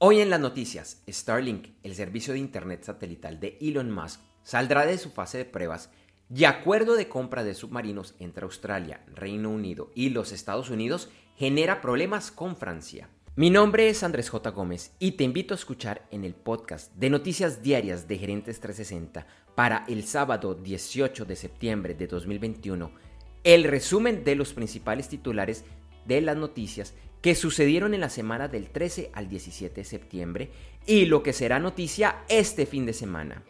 Hoy en las noticias, Starlink, el servicio de Internet satelital de Elon Musk, saldrá de su fase de pruebas y acuerdo de compra de submarinos entre Australia, Reino Unido y los Estados Unidos genera problemas con Francia. Mi nombre es Andrés J. Gómez y te invito a escuchar en el podcast de Noticias Diarias de Gerentes 360 para el sábado 18 de septiembre de 2021 el resumen de los principales titulares de las noticias que sucedieron en la semana del 13 al 17 de septiembre y lo que será noticia este fin de semana.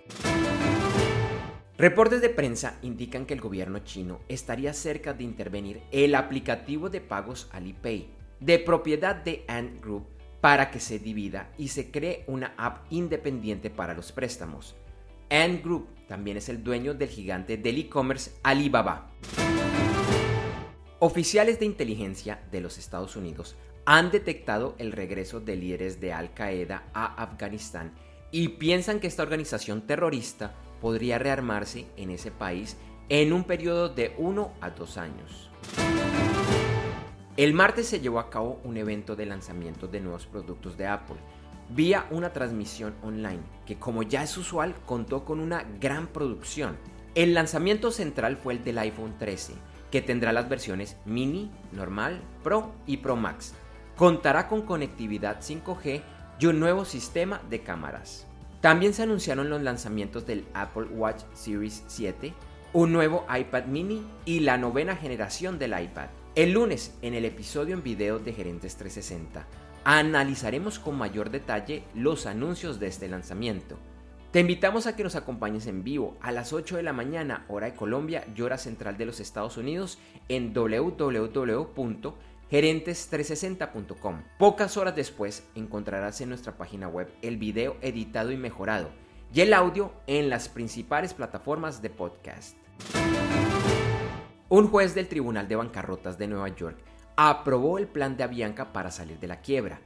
Reportes de prensa indican que el gobierno chino estaría cerca de intervenir el aplicativo de pagos Alipay, de propiedad de Ant Group, para que se divida y se cree una app independiente para los préstamos. Ant Group también es el dueño del gigante del e-commerce Alibaba. Oficiales de inteligencia de los Estados Unidos han detectado el regreso de líderes de Al Qaeda a Afganistán y piensan que esta organización terrorista podría rearmarse en ese país en un periodo de uno a dos años. El martes se llevó a cabo un evento de lanzamiento de nuevos productos de Apple, vía una transmisión online que como ya es usual contó con una gran producción. El lanzamiento central fue el del iPhone 13, que tendrá las versiones mini, normal, Pro y Pro Max. Contará con conectividad 5G y un nuevo sistema de cámaras. También se anunciaron los lanzamientos del Apple Watch Series 7, un nuevo iPad mini y la novena generación del iPad. El lunes, en el episodio en video de Gerentes 360, analizaremos con mayor detalle los anuncios de este lanzamiento. Te invitamos a que nos acompañes en vivo a las 8 de la mañana, hora de Colombia y hora central de los Estados Unidos, en www.gerentes360.com. Pocas horas después encontrarás en nuestra página web el video editado y mejorado y el audio en las principales plataformas de podcast. Un juez del Tribunal de Bancarrotas de Nueva York aprobó el plan de Avianca para salir de la quiebra.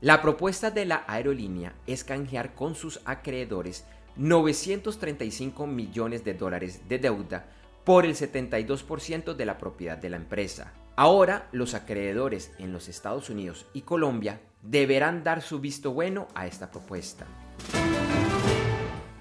La propuesta de la aerolínea es canjear con sus acreedores 935 millones de dólares de deuda por el 72% de la propiedad de la empresa. Ahora los acreedores en los Estados Unidos y Colombia deberán dar su visto bueno a esta propuesta.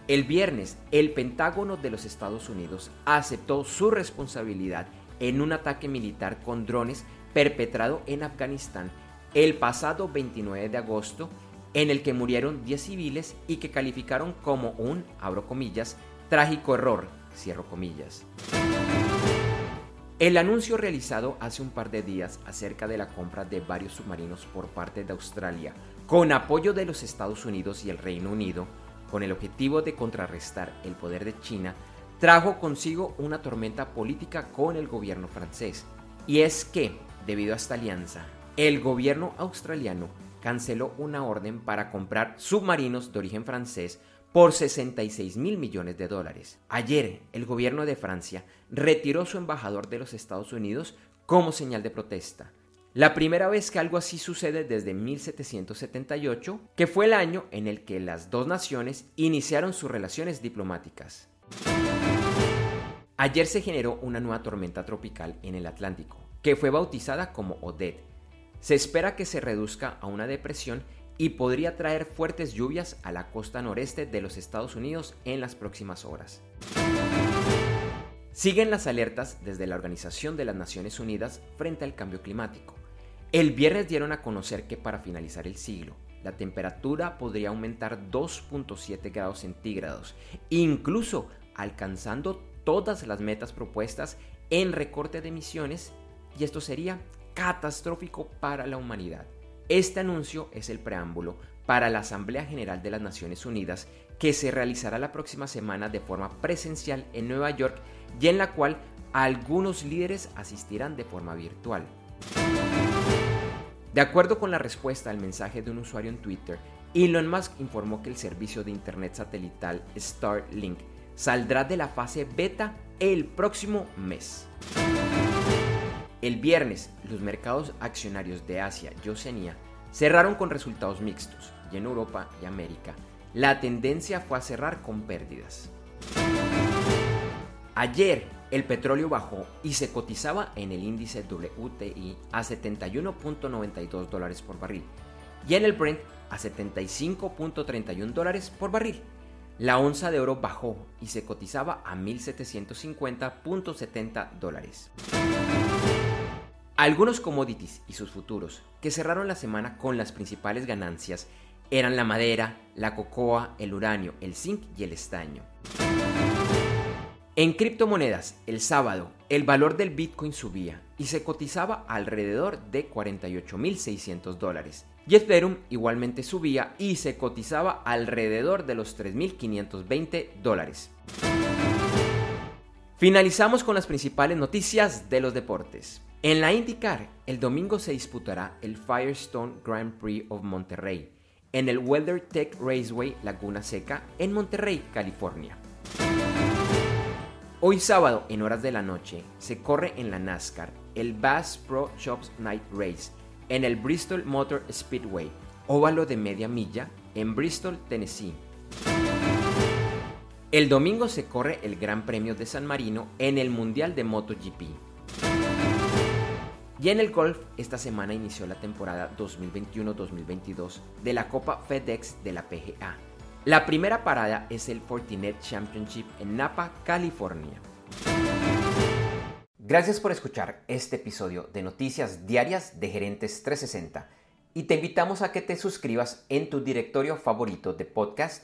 El viernes, el Pentágono de los Estados Unidos aceptó su responsabilidad en un ataque militar con drones perpetrado en Afganistán el pasado 29 de agosto en el que murieron 10 civiles y que calificaron como un, abro comillas, trágico error, cierro comillas. El anuncio realizado hace un par de días acerca de la compra de varios submarinos por parte de Australia, con apoyo de los Estados Unidos y el Reino Unido, con el objetivo de contrarrestar el poder de China, trajo consigo una tormenta política con el gobierno francés. Y es que, debido a esta alianza, el gobierno australiano canceló una orden para comprar submarinos de origen francés por 66 mil millones de dólares. Ayer, el gobierno de Francia retiró su embajador de los Estados Unidos como señal de protesta. La primera vez que algo así sucede desde 1778, que fue el año en el que las dos naciones iniciaron sus relaciones diplomáticas. Ayer se generó una nueva tormenta tropical en el Atlántico, que fue bautizada como Odette se espera que se reduzca a una depresión y podría traer fuertes lluvias a la costa noreste de los Estados Unidos en las próximas horas. Siguen las alertas desde la Organización de las Naciones Unidas frente al cambio climático. El viernes dieron a conocer que para finalizar el siglo, la temperatura podría aumentar 2.7 grados centígrados, incluso alcanzando todas las metas propuestas en recorte de emisiones, y esto sería catastrófico para la humanidad. Este anuncio es el preámbulo para la Asamblea General de las Naciones Unidas que se realizará la próxima semana de forma presencial en Nueva York y en la cual algunos líderes asistirán de forma virtual. De acuerdo con la respuesta al mensaje de un usuario en Twitter, Elon Musk informó que el servicio de Internet satelital Starlink saldrá de la fase beta el próximo mes. El viernes, los mercados accionarios de Asia y Oceanía cerraron con resultados mixtos y en Europa y América la tendencia fue a cerrar con pérdidas. Ayer el petróleo bajó y se cotizaba en el índice WTI a 71.92 dólares por barril y en el Brent a 75.31 dólares por barril. La onza de oro bajó y se cotizaba a 1.750.70 dólares. Algunos commodities y sus futuros que cerraron la semana con las principales ganancias eran la madera, la cocoa, el uranio, el zinc y el estaño. En criptomonedas, el sábado, el valor del Bitcoin subía y se cotizaba alrededor de 48.600 dólares. Y Ethereum igualmente subía y se cotizaba alrededor de los 3.520 dólares. Finalizamos con las principales noticias de los deportes. En la IndyCar, el domingo se disputará el Firestone Grand Prix of Monterrey en el WeatherTech Raceway Laguna Seca en Monterrey, California. Hoy sábado, en horas de la noche, se corre en la NASCAR el Bass Pro Shops Night Race en el Bristol Motor Speedway, óvalo de media milla, en Bristol, Tennessee. El domingo se corre el Gran Premio de San Marino en el Mundial de MotoGP. Y en el golf, esta semana inició la temporada 2021-2022 de la Copa FedEx de la PGA. La primera parada es el Fortinet Championship en Napa, California. Gracias por escuchar este episodio de Noticias Diarias de Gerentes 360 y te invitamos a que te suscribas en tu directorio favorito de podcast